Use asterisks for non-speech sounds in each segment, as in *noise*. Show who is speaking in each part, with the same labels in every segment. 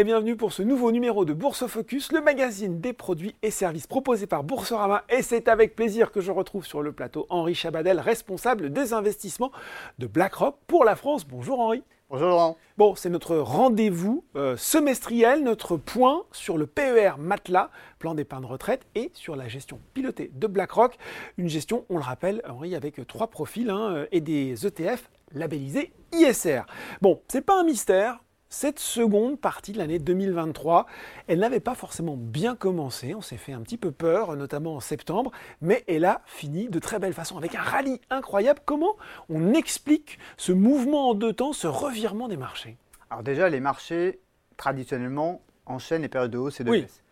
Speaker 1: et bienvenue pour ce nouveau numéro de Bourse Focus, le magazine des produits et services proposés par Boursorama. Et c'est avec plaisir que je retrouve sur le plateau Henri Chabadel, responsable des investissements de BlackRock pour la France. Bonjour Henri.
Speaker 2: Bonjour Laurent.
Speaker 1: Bon, c'est notre rendez-vous euh, semestriel, notre point sur le PER Matelas, plan d'épargne retraite, et sur la gestion pilotée de BlackRock. Une gestion, on le rappelle, Henri, avec trois profils hein, et des ETF labellisés ISR. Bon, c'est pas un mystère, cette seconde partie de l'année 2023, elle n'avait pas forcément bien commencé, on s'est fait un petit peu peur, notamment en septembre, mais elle a fini de très belle façon, avec un rallye incroyable. Comment on explique ce mouvement en deux temps, ce revirement des marchés?
Speaker 2: Alors déjà, les marchés, traditionnellement, enchaînent les périodes de hausse et de baisse.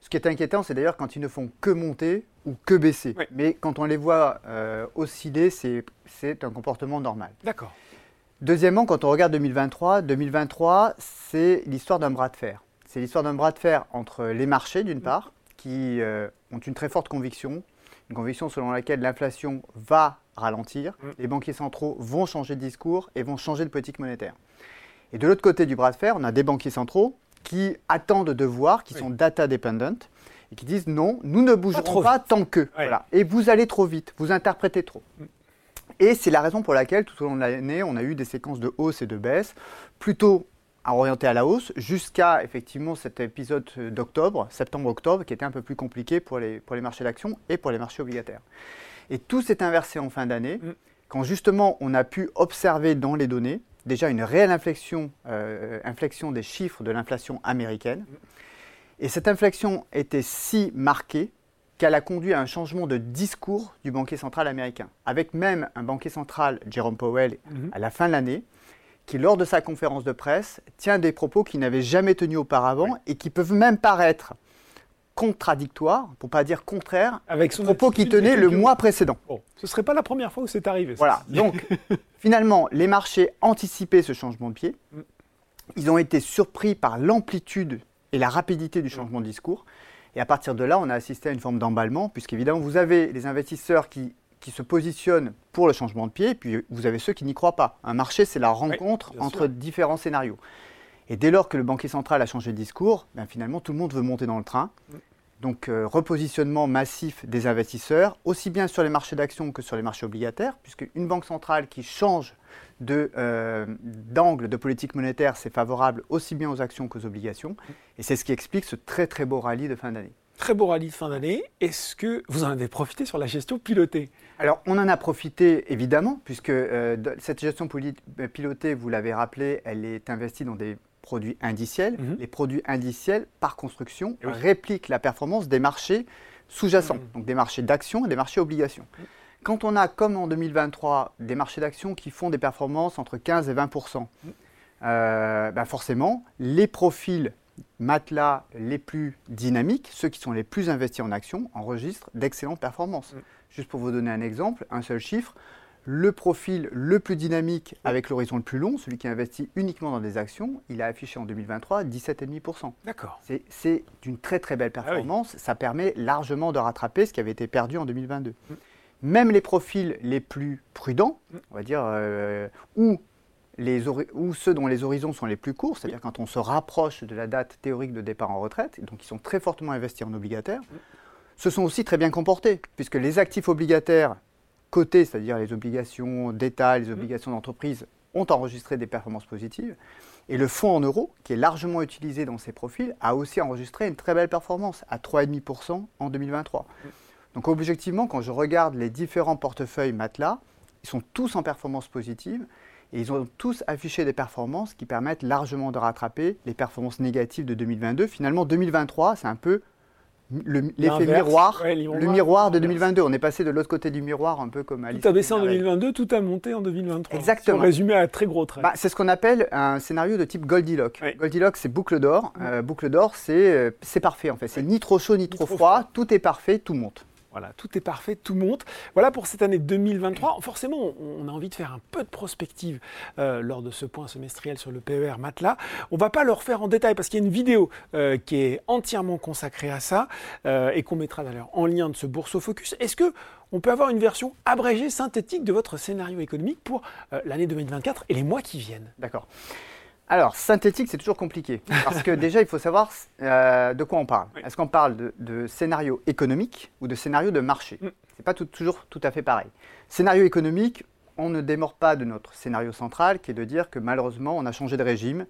Speaker 2: Ce qui est inquiétant, c'est d'ailleurs quand ils ne font que monter ou que baisser. Mais quand on les voit euh, osciller, c'est un comportement normal.
Speaker 1: D'accord.
Speaker 2: Deuxièmement, quand on regarde 2023, 2023, c'est l'histoire d'un bras de fer. C'est l'histoire d'un bras de fer entre les marchés, d'une part, qui euh, ont une très forte conviction, une conviction selon laquelle l'inflation va ralentir, mm. les banquiers centraux vont changer de discours et vont changer de politique monétaire. Et de l'autre côté du bras de fer, on a des banquiers centraux qui attendent de voir, qui sont data dependent, et qui disent non, nous ne bougerons pas, tant que. Et vous allez trop vite, vous interprétez trop. Mm. Et c'est la raison pour laquelle tout au long de l'année, on a eu des séquences de hausse et de baisse, plutôt orientées à la hausse, jusqu'à effectivement cet épisode d'octobre, septembre-octobre, qui était un peu plus compliqué pour les, pour les marchés d'actions et pour les marchés obligataires. Et tout s'est inversé en fin d'année, mm. quand justement on a pu observer dans les données déjà une réelle inflexion, euh, inflexion des chiffres de l'inflation américaine. Mm. Et cette inflexion était si marquée qu'elle a conduit à un changement de discours du banquier central américain, avec même un banquier central, Jerome Powell, mhm. à la fin de l'année, qui, lors de sa conférence de presse, tient des propos qu'il n'avait jamais tenus auparavant et qui peuvent même paraître contradictoires, pour pas dire contraires,
Speaker 1: avec son
Speaker 2: propos qu'il tenait le mois précédent.
Speaker 1: ce ne serait pas la première fois où c'est arrivé.
Speaker 2: Voilà, donc *laughs* finalement, les marchés anticipaient ce changement de pied. Mm. Ils ont été surpris par l'amplitude et la rapidité du changement de discours. Et à partir de là, on a assisté à une forme d'emballement, puisqu'évidemment, vous avez les investisseurs qui, qui, se positionnent pour le changement de pied, puis vous avez ceux qui n'y croient pas. Un marché, c'est la rencontre entre différents scénarios. Et dès lors que le banquier central a changé de discours, ben finalement, tout le monde veut monter dans le train. Donc, euh, repositionnement massif des investisseurs, aussi bien sur les marchés d'actions que sur les marchés obligataires, puisque une banque centrale qui change euh, d'angle de, politique monétaire, c'est favorable aussi bien aux actions qu'aux obligations. Et c'est ce qui explique ce très très beau rallye de fin d'année.
Speaker 1: Très beau rallye de fin d'année. Est-ce que vous en avez profité sur la gestion pilotée?
Speaker 2: Alors, on en a profité évidemment, puisque euh, cette gestion pilotée, vous l'avez rappelé, elle est investie dans des produits indiciels. Mhm. Les produits indiciels, par construction, répliquent la performance des marchés sous-jacents, mhm. donc des marchés d'actions et des marchés obligations. Mhm. Quand on a, comme en 2023, des marchés d'actions qui font des performances entre 15 et 20% euh, ben forcément, les profils matelas les plus dynamiques, ceux qui sont les plus investis en actions, enregistrent d'excellentes performances. Juste pour vous donner un exemple, un seul chiffre, le profil le plus dynamique avec l'horizon le plus long, celui qui investit uniquement dans des actions, il a affiché en 2023 17,5%.
Speaker 1: D'accord.
Speaker 2: C'est une très très belle ah performance. Ça permet largement de rattraper ce qui avait été perdu en 2022 même les profils les plus prudents, on va dire, euh, ou, les ou ceux dont les horizons sont les plus courts, c'est-à-dire quand on se rapproche de la date théorique de départ en retraite, et donc ils sont très fortement investis en obligataires, se sont aussi très bien comportés, puisque les actifs obligataires cotés, c'est-à-dire les obligations d'État, les obligations d'entreprise, ont enregistré des performances positives. Et le fonds en euros, qui est largement utilisé dans ces profils, a aussi enregistré une très belle performance, à 3,5% en 2023. Donc objectivement, quand je regarde les différents portefeuilles matelas, ils sont tous en performance positive et ils ont tous affiché des performances qui permettent largement de rattraper les performances négatives de 2022. Finalement, 2023, c'est un peu l'effet miroir, le miroir de 2022. On est passé de l'autre côté du miroir, un peu comme Alice.
Speaker 1: Tout a baissé en 2022, tout a monté en 2023.
Speaker 2: Exactement.
Speaker 1: Résumé à très gros traits.
Speaker 2: Bah, c'est ce qu'on appelle un scénario de type Goldilocks. Goldilocks, c'est boucle d'or. Euh, boucle d'or, euh, c'est parfait en fait. C'est ni trop chaud ni, trop, froid. Tout est parfait, tout monte.
Speaker 1: Voilà, tout est parfait, tout monte. Voilà pour cette année 2023. Forcément, on a envie de faire un peu de prospective euh, lors de ce point semestriel sur le PER Matelas. On ne va pas le refaire en détail parce qu'il y a une vidéo euh, qui est entièrement consacrée à ça euh, et qu'on mettra d'ailleurs en lien de ce Bourse Focus. Est-ce que on peut avoir une version abrégée, synthétique de votre scénario économique pour l'année 2024 et les mois qui viennent?
Speaker 2: D'accord. Alors, synthétique, c'est toujours compliqué. Parce que *laughs* déjà, il faut savoir euh, de quoi on parle.
Speaker 1: Oui.
Speaker 2: Est-ce qu'on parle de, de scénario économique ou de scénario de marché
Speaker 1: Mm.
Speaker 2: C'est pas tout- toujours tout à fait pareil. Scénario économique, on ne démord pas de notre scénario central, qui est de dire que malheureusement, on a changé de régime.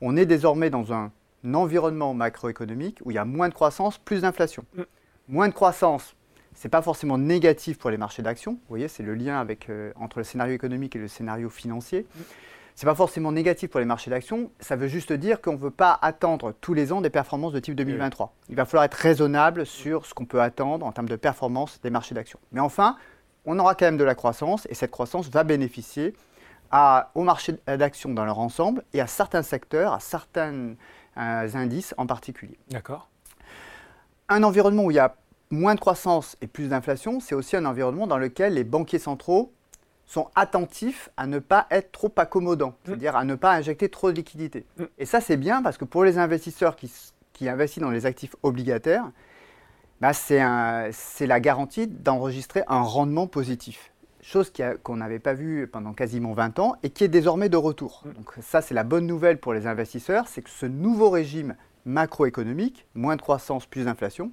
Speaker 2: On est désormais dans un environnement macroéconomique où il y a moins de croissance, plus d'inflation.
Speaker 1: Mm.
Speaker 2: Moins de croissance, c'est pas forcément négatif pour les marchés d'actions. Vous voyez, c'est le lien avec, euh, entre le scénario économique et le scénario financier. C'est pas forcément négatif pour les marchés d'actions. Ça veut juste dire qu'on ne veut pas attendre tous les ans des performances de type 2023. Il va falloir être raisonnable sur ce qu'on peut attendre en termes de performance des marchés d'actions. Mais enfin, on aura quand même de la croissance et cette croissance va bénéficier à, aux marchés d'actions dans leur ensemble et à certains secteurs, à certains euh, indices en particulier.
Speaker 1: D'accord.
Speaker 2: Un environnement où il y a moins de croissance et plus d'inflation, c'est aussi un environnement dans lequel les banquiers centraux sont attentifs à ne pas être trop accommodants, c'est-à-dire à ne pas injecter trop de liquidités.
Speaker 1: Mm.
Speaker 2: Et ça, c'est bien parce que pour les investisseurs qui, qui investissent dans les actifs obligataires, bah, c'est la garantie d'enregistrer un rendement positif. Chose qu'on n'avait pas vue pendant quasiment 20 ans et qui est désormais de retour.
Speaker 1: Mm.
Speaker 2: Donc ça, c'est la bonne nouvelle pour les investisseurs, c'est que ce nouveau régime macroéconomique, moins de croissance, plus d'inflation,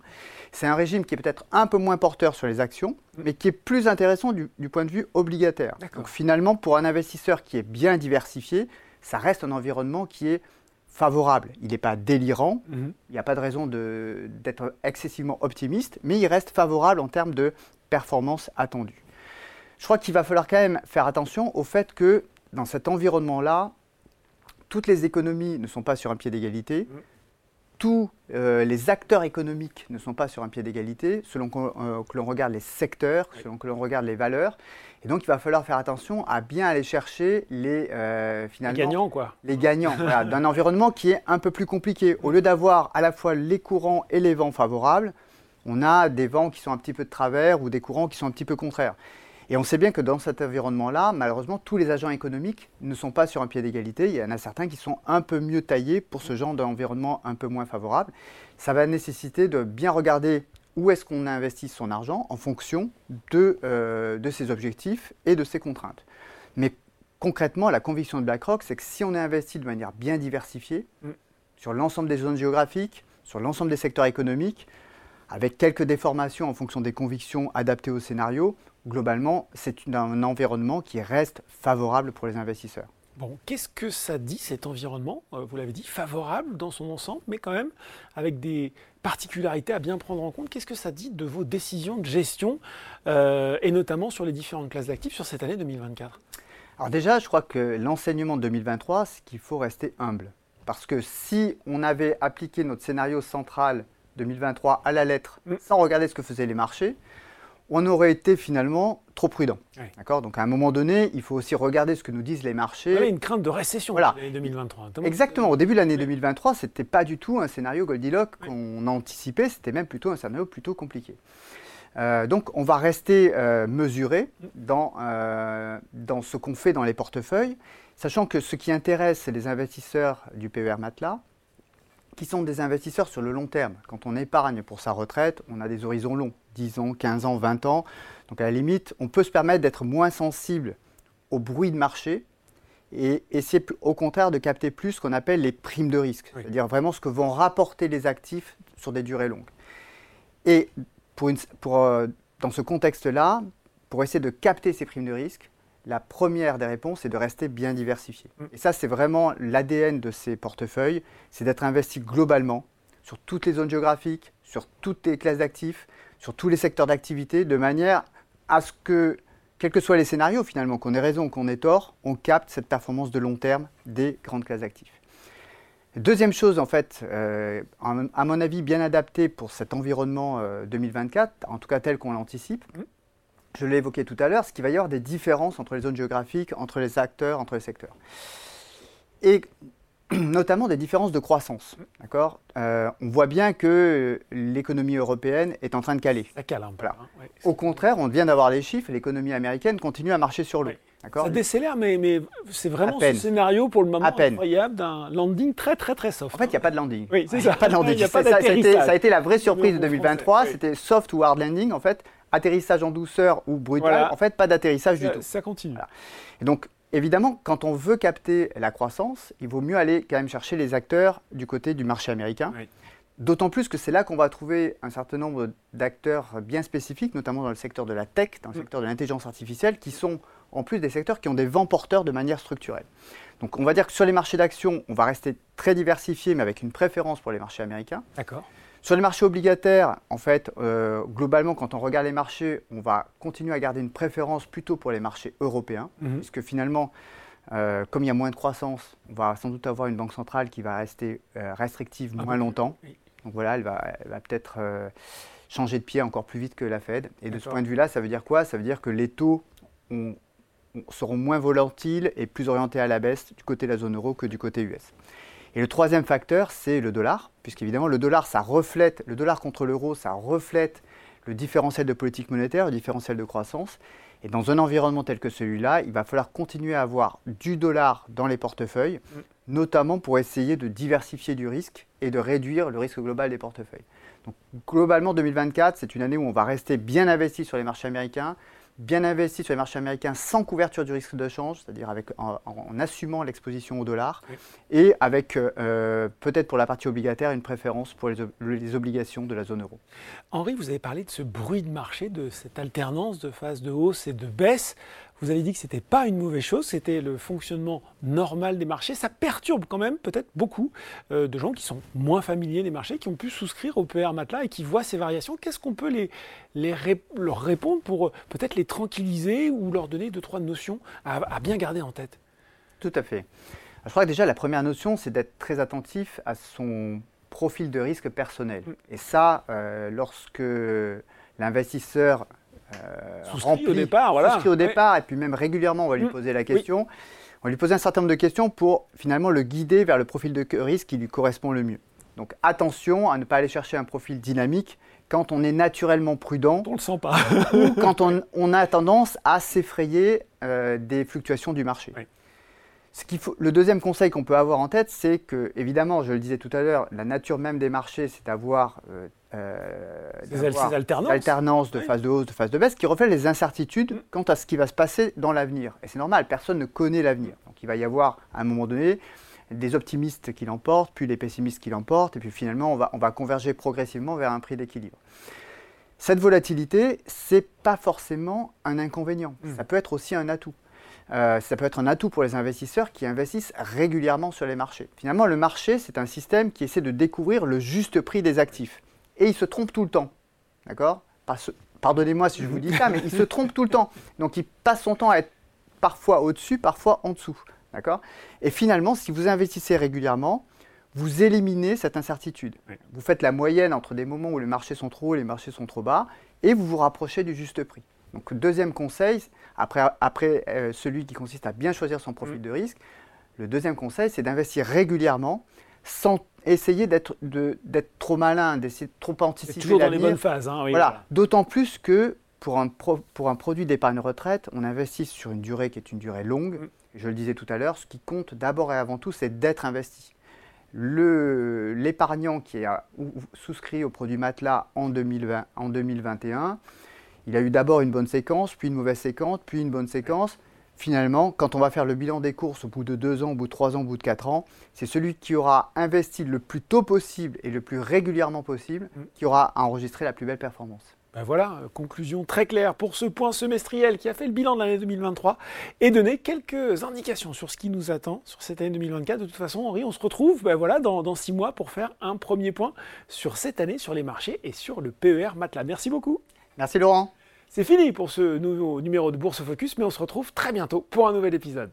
Speaker 2: c'est un régime qui est peut-être un peu moins porteur sur les actions, mais qui est plus intéressant du, du point de vue obligataire. Donc finalement, pour un investisseur qui est bien diversifié, ça reste un environnement qui est favorable. Il n'est pas délirant,
Speaker 1: Mhm.
Speaker 2: il n'y a pas de raison de- d'être excessivement optimiste, mais il reste favorable en termes de performance attendue. Je crois qu'il va falloir quand même faire attention au fait que dans cet environnement-là, toutes les économies ne sont pas sur un pied d'égalité,
Speaker 1: Mhm.
Speaker 2: Tous euh, les acteurs économiques ne sont pas sur un pied d'égalité, selon euh, que l'on regarde les secteurs, selon que l'on regarde les valeurs. Et donc, il va falloir faire attention à bien aller chercher les, euh,
Speaker 1: Les gagnants, quoi.
Speaker 2: les gagnants voilà, d'un environnement qui est un peu plus compliqué. Au lieu d'avoir à la fois les courants et les vents favorables, on a des vents qui sont un petit peu de travers ou des courants qui sont un petit peu contraires. Et on sait bien que dans cet environnement-là, malheureusement, tous les agents économiques ne sont pas sur un pied d'égalité. Il y en a certains qui sont un peu mieux taillés pour ce genre d'environnement un peu moins favorable. Ça va nécessiter de bien regarder où est-ce qu'on investit son argent en fonction de, euh, de ses objectifs et de ses contraintes. Mais concrètement, la conviction de BlackRock, c'est que si on est investi de manière bien diversifiée,
Speaker 1: Mm.
Speaker 2: sur l'ensemble des zones géographiques, sur l'ensemble des secteurs économiques, avec quelques déformations en fonction des convictions adaptées au scénario, globalement, c'est un environnement qui reste favorable pour les investisseurs.
Speaker 1: Bon, qu'est-ce que ça dit cet environnement euh, Vous l'avez dit, favorable dans son ensemble, mais quand même avec des particularités à bien prendre en compte? Qu'est-ce que ça dit de vos décisions de gestion, euh, et notamment sur les différentes classes d'actifs sur cette année 2024
Speaker 2: Alors déjà, je crois que l'enseignement de 2023, c'est qu'il faut rester humble. Parce que si on avait appliqué notre scénario central 2023 à la lettre,
Speaker 1: Mm.
Speaker 2: sans regarder ce que faisaient les marchés, on aurait été finalement trop prudent. D'accord? Donc à un moment donné, il faut aussi regarder ce que nous disent les marchés.
Speaker 1: Il y avait une crainte de récession
Speaker 2: Voilà.
Speaker 1: l'année 2023. notamment.
Speaker 2: Exactement. Au début de l'année 2023, ce n'était pas du tout un scénario Goldilocks qu'on anticipait, c'était même plutôt un scénario plutôt compliqué. Euh, donc on va rester euh, mesuré dans, euh, dans ce qu'on fait dans les portefeuilles, sachant que ce qui intéresse, c'est les investisseurs du PER Matelas, qui sont des investisseurs sur le long terme. Quand on épargne pour sa retraite, on a des horizons longs, 10 ans, 15 ans, 20 ans. Donc à la limite, on peut se permettre d'être moins sensible au bruit de marché et essayer au contraire de capter plus ce qu'on appelle les primes de risque,
Speaker 1: Oui.
Speaker 2: c'est-à-dire vraiment ce que vont rapporter les actifs sur des durées longues. Et pour une- pour, euh, dans ce contexte-là, pour essayer de capter ces primes de risque, la première des réponses est de rester bien diversifié.
Speaker 1: Mm.
Speaker 2: Et ça, c'est vraiment l'ADN de ces portefeuilles, c'est d'être investi globalement sur toutes les zones géographiques, sur toutes les classes d'actifs, sur tous les secteurs d'activité, de manière à ce que, quels que soient les scénarios finalement, qu'on ait raison ou qu'on ait tort, on capte cette performance de long terme des grandes classes d'actifs. Deuxième chose, en fait, euh, à mon avis, bien adaptée pour cet environnement euh, 2024, en tout cas tel qu'on l'anticipe,
Speaker 1: Mhm.
Speaker 2: Je l'ai évoqué tout à l'heure, c'est qu'il va y avoir des différences entre les zones géographiques, entre les acteurs, entre les secteurs. Et *clears throat* notamment des différences de croissance. D'accord? Euh, On voit bien que l'économie européenne est en train de caler.
Speaker 1: Ça cale un peu.
Speaker 2: Voilà.
Speaker 1: hein, ouais.
Speaker 2: Au contraire, on vient d'avoir les chiffres, l'économie américaine continue à marcher sur l'eau. D'accord?
Speaker 1: Ça décélère, mais, mais c'est vraiment ce scénario pour le moment
Speaker 2: À peine.
Speaker 1: incroyable d'un landing très très très soft.
Speaker 2: En fait, il n'y a pas de landing.
Speaker 1: Oui, c'est
Speaker 2: Il y a
Speaker 1: ça.
Speaker 2: pas de landing.
Speaker 1: Il a pas
Speaker 2: ça, ça, a été,
Speaker 1: d'atterrissage.
Speaker 2: ça a été la vraie surprise de
Speaker 1: mot
Speaker 2: 2023.
Speaker 1: français, oui.
Speaker 2: C'était soft ou hard landing. En fait, atterrissage en douceur ou brutal.
Speaker 1: Voilà.
Speaker 2: En fait, pas d'atterrissage du
Speaker 1: ça,
Speaker 2: tout.
Speaker 1: ça continue.
Speaker 2: Voilà. Et donc, évidemment, quand on veut capter la croissance, il vaut mieux aller quand même chercher les acteurs du côté du marché américain. D'autant plus que c'est là qu'on va trouver un certain nombre d'acteurs bien spécifiques, notamment dans le secteur de la tech, dans le mm. secteur de l'intelligence artificielle, qui sont en plus des secteurs qui ont des vents porteurs de manière structurelle. Donc on va dire que sur les marchés d'actions, on va rester très diversifié, mais avec une préférence pour les marchés américains.
Speaker 1: D'accord.
Speaker 2: Sur les marchés obligataires, en fait, euh, globalement, quand on regarde les marchés, on va continuer à garder une préférence plutôt pour les marchés européens, mhm. puisque finalement, euh, comme il y a moins de croissance, on va sans doute avoir une banque centrale qui va rester euh, restrictive moins longtemps. Donc voilà, elle va, peut-être changer de pied encore plus vite que la Fed. Et de ce point de vue-là, ça veut dire quoi? Ça veut dire que les taux seront moins volatiles et plus orientés à la baisse du côté de la zone euro que du côté US. Et le troisième facteur, c'est le dollar, puisqu'évidemment le dollar, ça reflète, le dollar contre l'euro, ça reflète le différentiel de politique monétaire, le différentiel de croissance. Et dans un environnement tel que celui-là, il va falloir continuer à avoir du dollar dans les portefeuilles, mm. notamment pour essayer de diversifier du risque et de réduire le risque global des portefeuilles. Donc globalement, 2024, c'est une année où on va rester bien investi sur les marchés américains, bien investi sur les marchés américains sans couverture du risque de change, c'est-à-dire en, en, assumant l'exposition au dollar, et avec euh, euh, peut-être pour la partie obligataire une préférence pour les, les, obligations de la zone euro.
Speaker 1: Henri, vous avez parlé de ce bruit de marché, de cette alternance de phase de hausse et de baisse. Vous avez dit que ce n'était pas une mauvaise chose, c'était le fonctionnement normal des marchés. Ça perturbe quand même peut-être beaucoup euh, de gens qui sont moins familiers des marchés, qui ont pu souscrire au PR Matelas et qui voient ces variations. Qu'est-ce qu'on peut les, les leur répondre pour euh, peut-être les tranquilliser ou leur donner deux, trois notions à, bien garder en tête?
Speaker 2: Tout à fait. Je crois que déjà la première notion, c'est d'être très attentif à son profil de risque personnel. Mm. Et ça, euh, lorsque l'investisseur
Speaker 1: euh, souscrit au départ,
Speaker 2: voilà. au départ, et puis même régulièrement, on va lui mm. poser la question. On va lui poser un certain nombre de questions pour finalement le guider vers le profil de risque qui lui correspond le mieux. Donc attention à ne pas aller chercher un profil dynamique quand on est naturellement prudent.
Speaker 1: On le sent pas.
Speaker 2: ou *laughs* quand on, a tendance à s'effrayer euh, des fluctuations du marché. Ce faut, le deuxième conseil qu'on peut avoir en tête, c'est que, évidemment, je le disais tout à l'heure, la nature même des marchés, c'est d'avoir euh,
Speaker 1: euh, ces,
Speaker 2: alternances, de phase de hausse, de phase de baisse, qui reflètent les incertitudes mm. quant à ce qui va se passer dans l'avenir. Et c'est normal, personne ne connaît l'avenir. Donc il va y avoir, à un moment donné, des optimistes qui l'emportent, puis les pessimistes qui l'emportent, et puis finalement, on va, on va converger progressivement vers un prix d'équilibre. Cette volatilité, c'est pas forcément un inconvénient. Mm. Ça peut être aussi un atout. Euh, ça peut être un atout pour les investisseurs qui investissent régulièrement sur les marchés. Finalement, le marché, c'est un système qui essaie de découvrir le juste prix des actifs et il se trompe tout le temps. D'accord? Pardonnez-moi si je vous dis ça, mais il se trompe tout le temps. Donc il passe son temps à être parfois au-dessus, parfois en dessous. D'accord? Et finalement, si vous investissez régulièrement, vous éliminez cette incertitude. Vous faites la moyenne entre des moments où les marchés sont trop hauts et les marchés sont trop bas, et vous vous rapprochez du juste prix. Donc deuxième conseil, après, après euh, celui qui consiste à bien choisir son profil mm. de risque, le deuxième conseil, c'est d'investir régulièrement sans essayer d'être trop malin, d'essayer de trop anticiper
Speaker 1: Toujours dans les bonnes phases. Hein,
Speaker 2: voilà. D'autant plus que pour un, pour un produit d'épargne retraite, on investit sur une durée qui est une durée longue. Mm. Je le disais tout à l'heure, ce qui compte d'abord et avant tout, c'est d'être investi. L'épargnant qui a souscrit au produit matelas en, 2020, en 2021, il a eu d'abord une bonne séquence, puis une mauvaise séquence, puis une bonne séquence finalement, quand on va faire le bilan des courses au bout de deux ans, au bout de trois ans, au bout de quatre ans, c'est celui qui aura investi le plus tôt possible et le plus régulièrement possible mm. qui aura enregistré la plus belle performance.
Speaker 1: Ben voilà, euh, conclusion très claire pour ce point semestriel qui a fait le bilan de l'année 2023 et donné quelques indications sur ce qui nous attend sur cette année 2024. De toute façon, Henri, on se retrouve ben voilà, dans, dans six mois pour faire un premier point sur cette année, sur les marchés et sur le PER Matelas. Merci beaucoup.
Speaker 2: Merci Laurent.
Speaker 1: C'est fini pour ce nouveau numéro de Bourse Focus, mais on se retrouve très bientôt pour un nouvel épisode.